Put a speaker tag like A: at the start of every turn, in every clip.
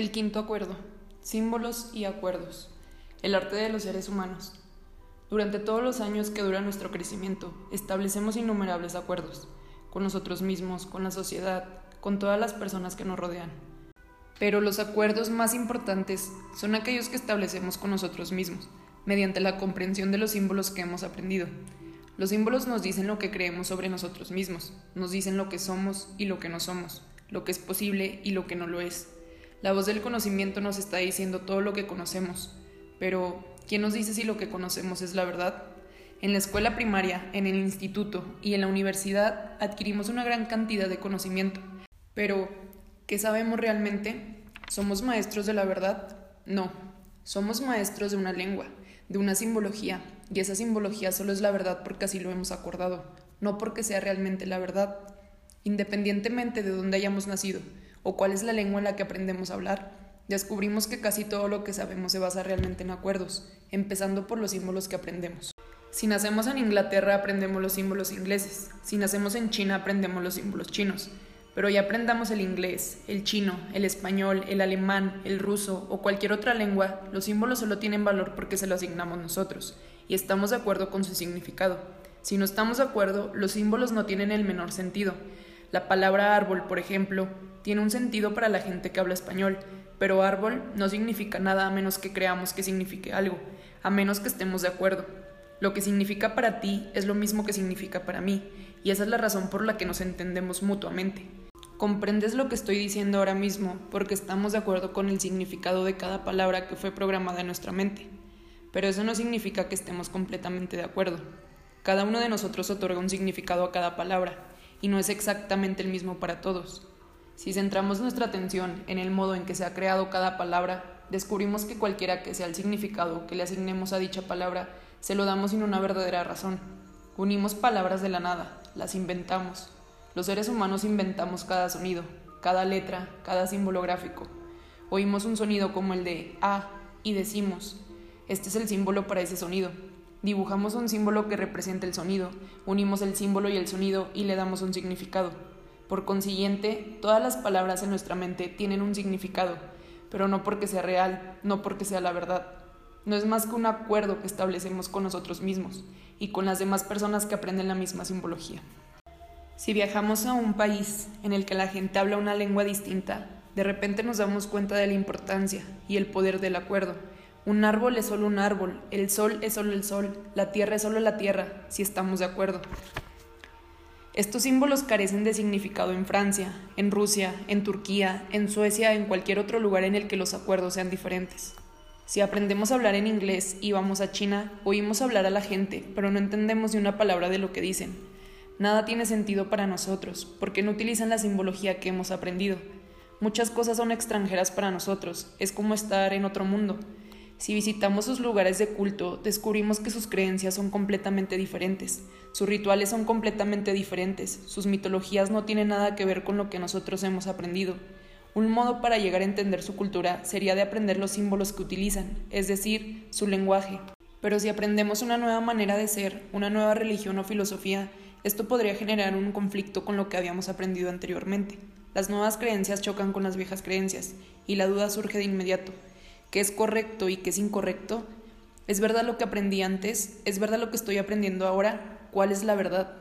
A: El quinto acuerdo. Símbolos y acuerdos. El arte de los seres humanos. Durante todos los años que dura nuestro crecimiento, establecemos innumerables acuerdos, con nosotros mismos, con la sociedad, con todas las personas que nos rodean. Pero los acuerdos más importantes son aquellos que establecemos con nosotros mismos, mediante la comprensión de los símbolos que hemos aprendido. Los símbolos nos dicen lo que creemos sobre nosotros mismos, nos dicen lo que somos y lo que no somos, lo que es posible y lo que no lo es la voz del conocimiento nos está diciendo todo lo que conocemos, pero ¿quién nos dice si lo que conocemos es la verdad? En la escuela primaria, en el instituto y en la universidad adquirimos una gran cantidad de conocimiento, pero ¿qué sabemos realmente? ¿Somos maestros de la verdad? No, somos maestros de una lengua, de una simbología, y esa simbología solo es la verdad porque así lo hemos acordado, no porque sea realmente la verdad, independientemente de dónde hayamos nacido o cuál es la lengua en la que aprendemos a hablar, descubrimos que casi todo lo que sabemos se basa realmente en acuerdos, empezando por los símbolos que aprendemos. Si nacemos en Inglaterra aprendemos los símbolos ingleses, si nacemos en China aprendemos los símbolos chinos, pero ya aprendamos el inglés, el chino, el español, el alemán, el ruso o cualquier otra lengua, los símbolos solo tienen valor porque se los asignamos nosotros y estamos de acuerdo con su significado. Si no estamos de acuerdo, los símbolos no tienen el menor sentido. La palabra árbol, por ejemplo, tiene un sentido para la gente que habla español, pero árbol no significa nada a menos que creamos que signifique algo, a menos que estemos de acuerdo. Lo que significa para ti es lo mismo que significa para mí, y esa es la razón por la que nos entendemos mutuamente. Comprendes lo que estoy diciendo ahora mismo porque estamos de acuerdo con el significado de cada palabra que fue programada en nuestra mente. Pero eso no significa que estemos completamente de acuerdo. Cada uno de nosotros otorga un significado a cada palabra, y no es exactamente el mismo para todos. Si centramos nuestra atención en el modo en que se ha creado cada palabra, descubrimos que cualquiera que sea el significado que le asignemos a dicha palabra, se lo damos sin una verdadera razón. Unimos palabras de la nada, las inventamos. Los seres humanos inventamos cada sonido, cada letra, cada símbolo gráfico. Oímos un sonido como el de A y decimos, este es el símbolo para ese sonido. Dibujamos un símbolo que representa el sonido, unimos el símbolo y el sonido y le damos un significado. Por consiguiente, todas las palabras en nuestra mente tienen un significado, pero no porque sea real, no porque sea la verdad. No es más que un acuerdo que establecemos con nosotros mismos y con las demás personas que aprenden la misma simbología. Si viajamos a un país en el que la gente habla una lengua distinta, de repente nos damos cuenta de la importancia y el poder del acuerdo. Un árbol es solo un árbol, el sol es solo el sol, la tierra es solo la tierra, si estamos de acuerdo. Estos símbolos carecen de significado en Francia, en Rusia, en Turquía, en Suecia, en cualquier otro lugar en el que los acuerdos sean diferentes. Si aprendemos a hablar en inglés y vamos a China, oímos hablar a la gente, pero no entendemos ni una palabra de lo que dicen. Nada tiene sentido para nosotros, porque no utilizan la simbología que hemos aprendido. Muchas cosas son extranjeras para nosotros, es como estar en otro mundo. Si visitamos sus lugares de culto, descubrimos que sus creencias son completamente diferentes, sus rituales son completamente diferentes, sus mitologías no tienen nada que ver con lo que nosotros hemos aprendido. Un modo para llegar a entender su cultura sería de aprender los símbolos que utilizan, es decir, su lenguaje. Pero si aprendemos una nueva manera de ser, una nueva religión o filosofía, esto podría generar un conflicto con lo que habíamos aprendido anteriormente. Las nuevas creencias chocan con las viejas creencias, y la duda surge de inmediato qué es correcto y qué es incorrecto, ¿es verdad lo que aprendí antes? ¿Es verdad lo que estoy aprendiendo ahora? ¿Cuál es la verdad?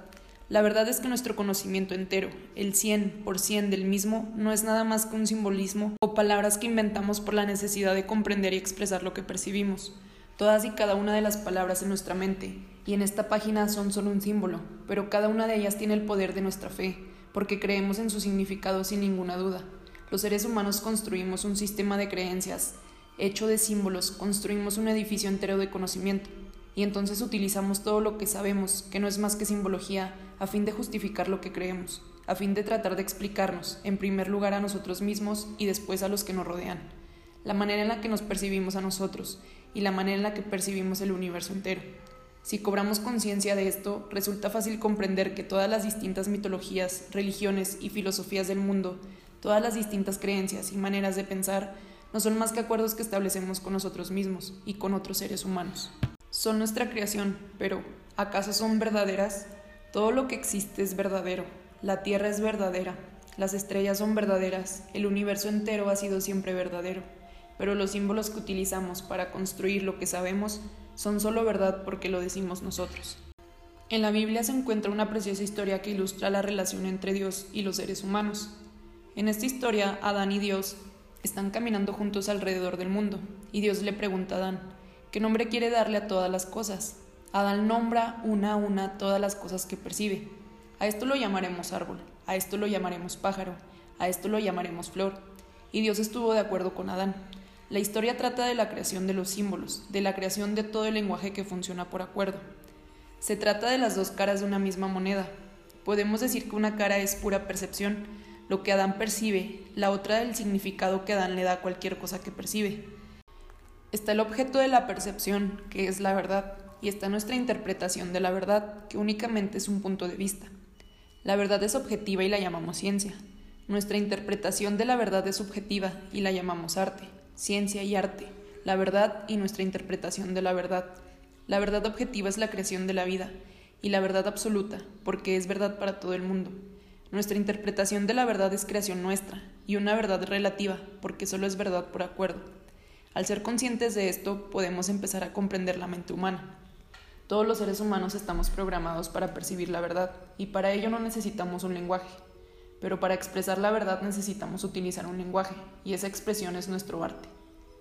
A: La verdad es que nuestro conocimiento entero, el 100% del mismo, no es nada más que un simbolismo o palabras que inventamos por la necesidad de comprender y expresar lo que percibimos. Todas y cada una de las palabras en nuestra mente y en esta página son solo un símbolo, pero cada una de ellas tiene el poder de nuestra fe, porque creemos en su significado sin ninguna duda. Los seres humanos construimos un sistema de creencias hecho de símbolos, construimos un edificio entero de conocimiento, y entonces utilizamos todo lo que sabemos, que no es más que simbología, a fin de justificar lo que creemos, a fin de tratar de explicarnos, en primer lugar a nosotros mismos y después a los que nos rodean, la manera en la que nos percibimos a nosotros y la manera en la que percibimos el universo entero. Si cobramos conciencia de esto, resulta fácil comprender que todas las distintas mitologías, religiones y filosofías del mundo, todas las distintas creencias y maneras de pensar, no son más que acuerdos que establecemos con nosotros mismos y con otros seres humanos. Son nuestra creación, pero ¿acaso son verdaderas? Todo lo que existe es verdadero. La tierra es verdadera. las estrellas son verdaderas, el universo entero ha sido siempre verdadero, pero los símbolos que utilizamos para construir lo que sabemos son solo verdad porque lo decimos nosotros. En la Biblia se encuentra una preciosa historia que ilustra la relación entre Dios y los seres humanos. En esta historia, Adán y Dios están caminando juntos alrededor del mundo, y Dios le pregunta a Adán, ¿qué nombre quiere darle a todas las cosas? Adán nombra una a una todas las cosas que percibe. A esto lo llamaremos árbol, a esto lo llamaremos pájaro, a esto lo llamaremos flor. Y Dios estuvo de acuerdo con Adán. La historia trata de la creación de los símbolos, de la creación de todo el lenguaje que funciona por acuerdo. Se trata de las dos caras de una misma moneda. Podemos decir que una cara es pura percepción, lo que Adán percibe, la otra del significado que Adán le da a cualquier cosa que percibe. Está el objeto de la percepción, que es la verdad, y está nuestra interpretación de la verdad, que únicamente es un punto de vista. La verdad es objetiva y la llamamos ciencia. Nuestra interpretación de la verdad es subjetiva y la llamamos arte, ciencia y arte, la verdad y nuestra interpretación de la verdad. La verdad objetiva es la creación de la vida, y la verdad absoluta, porque es verdad para todo el mundo. Nuestra interpretación de la verdad es creación nuestra, y una verdad relativa, porque solo es verdad por acuerdo. Al ser conscientes de esto, podemos empezar a comprender la mente humana. Todos los seres humanos estamos programados para percibir la verdad, y para ello no necesitamos un lenguaje. Pero para expresar la verdad necesitamos utilizar un lenguaje, y esa expresión es nuestro arte.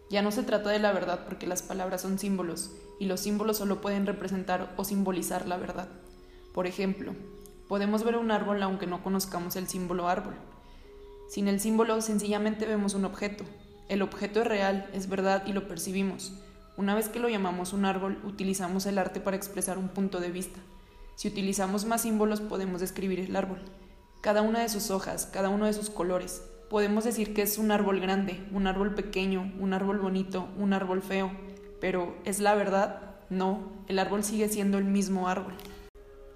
A: Ya no se trata de la verdad porque las palabras son símbolos, y los símbolos solo pueden representar o simbolizar la verdad. Por ejemplo, Podemos ver un árbol aunque no conozcamos el símbolo árbol. Sin el símbolo sencillamente vemos un objeto. El objeto es real, es verdad y lo percibimos. Una vez que lo llamamos un árbol, utilizamos el arte para expresar un punto de vista. Si utilizamos más símbolos podemos describir el árbol. Cada una de sus hojas, cada uno de sus colores. Podemos decir que es un árbol grande, un árbol pequeño, un árbol bonito, un árbol feo. Pero ¿es la verdad? No, el árbol sigue siendo el mismo árbol.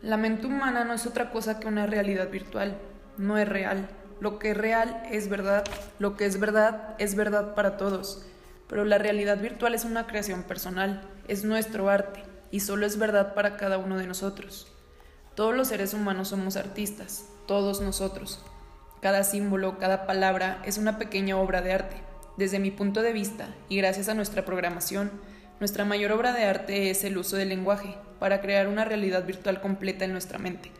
A: La mente humana no es otra cosa que una realidad virtual, no es real. Lo que es real es verdad, lo que es verdad es verdad para todos, pero la realidad virtual es una creación personal, es nuestro arte y solo es verdad para cada uno de nosotros. Todos los seres humanos somos artistas, todos nosotros. Cada símbolo, cada palabra es una pequeña obra de arte. Desde mi punto de vista, y gracias a nuestra programación, nuestra mayor obra de arte es el uso del lenguaje para crear una realidad virtual completa en nuestra mente.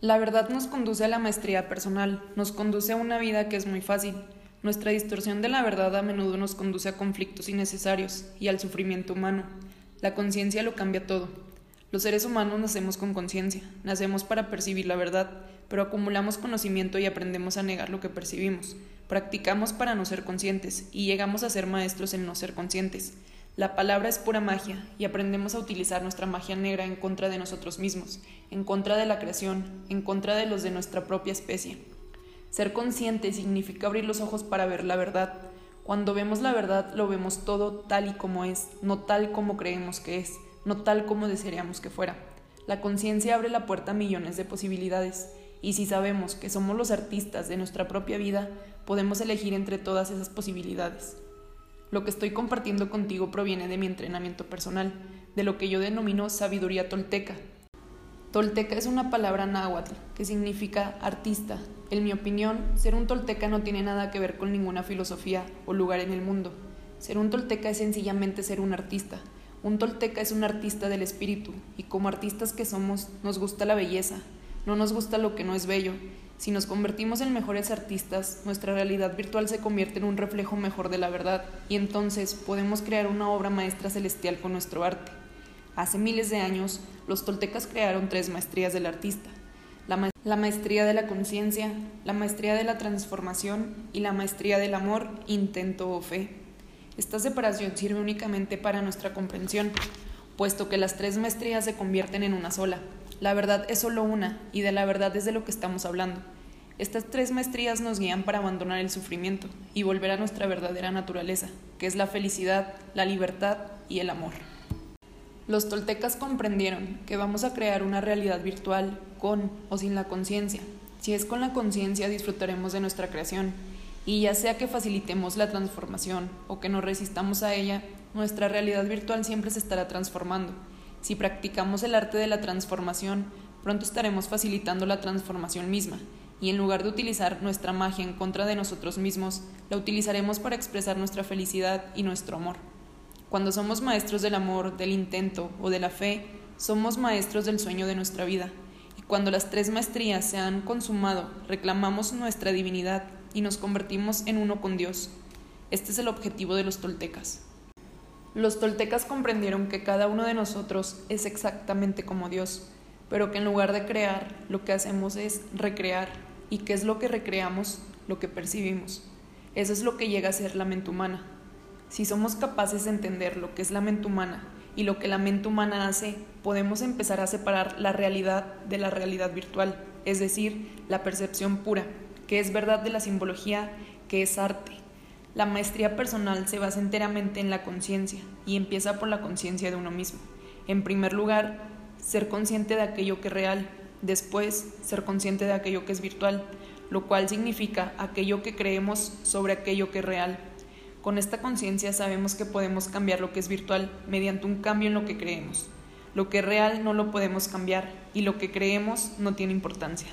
A: La verdad nos conduce a la maestría personal, nos conduce a una vida que es muy fácil. Nuestra distorsión de la verdad a menudo nos conduce a conflictos innecesarios y al sufrimiento humano. La conciencia lo cambia todo. Los seres humanos nacemos con conciencia, nacemos para percibir la verdad, pero acumulamos conocimiento y aprendemos a negar lo que percibimos. Practicamos para no ser conscientes y llegamos a ser maestros en no ser conscientes. La palabra es pura magia y aprendemos a utilizar nuestra magia negra en contra de nosotros mismos, en contra de la creación, en contra de los de nuestra propia especie. Ser consciente significa abrir los ojos para ver la verdad. Cuando vemos la verdad lo vemos todo tal y como es, no tal como creemos que es, no tal como desearíamos que fuera. La conciencia abre la puerta a millones de posibilidades, y si sabemos que somos los artistas de nuestra propia vida, podemos elegir entre todas esas posibilidades. Lo que estoy compartiendo contigo proviene de mi entrenamiento personal, de lo que yo denomino sabiduría tolteca. Tolteca es una palabra náhuatl que significa artista. En mi opinión, ser un tolteca no tiene nada que ver con ninguna filosofía o lugar en el mundo. Ser un tolteca es sencillamente ser un artista. Un tolteca es un artista del espíritu y como artistas que somos nos gusta la belleza, no nos gusta lo que no es bello si nos convertimos en mejores artistas, nuestra realidad virtual se convierte en un reflejo mejor de la verdad y entonces podemos crear una obra maestra celestial con nuestro arte. Hace miles de años, los toltecas crearon tres maestrías del artista. La, maestría de la conciencia, la maestría de la transformación y la maestría del amor, intento o fe. Esta separación sirve únicamente para nuestra comprensión, puesto que las tres maestrías se convierten en una sola. La verdad es solo una, y de la verdad es de lo que estamos hablando. Estas tres maestrías nos guían para abandonar el sufrimiento y volver a nuestra verdadera naturaleza, que es la felicidad, la libertad y el amor. Los toltecas comprendieron que vamos a crear una realidad virtual con o sin la conciencia. Si es con la conciencia disfrutaremos de nuestra creación, y ya sea que facilitemos la transformación o que nos resistamos a ella, nuestra realidad virtual siempre se estará transformando si practicamos el arte de la transformación, pronto estaremos facilitando la transformación misma, y en lugar de utilizar nuestra magia en contra de nosotros mismos, la utilizaremos para expresar nuestra felicidad y nuestro amor. Cuando somos maestros del amor, del intento o de la fe, somos maestros del sueño de nuestra vida. Y cuando las tres maestrías se han consumado, reclamamos nuestra divinidad y nos convertimos en uno con Dios. Este es el objetivo de los toltecas. Los toltecas comprendieron que cada uno de nosotros es exactamente como Dios, pero que en lugar de crear, lo que hacemos es recrear. ¿Y qué es lo que recreamos? Lo que percibimos. Eso es lo que llega a ser la mente humana. Si somos capaces de entender lo que es la mente humana y lo que la mente humana hace, podemos empezar a separar la realidad de la realidad virtual, es decir, la percepción pura, que es verdad de la simbología, que es arte. La maestría personal se basa enteramente en la conciencia y empieza por la conciencia de uno mismo. En primer lugar, ser consciente de aquello que es real, después ser consciente de aquello que es virtual, lo cual significa aquello que creemos sobre aquello que es real. Con esta conciencia sabemos que podemos cambiar lo que es virtual mediante un cambio en lo que creemos. Lo que es real no lo podemos cambiar y lo que creemos no tiene importancia.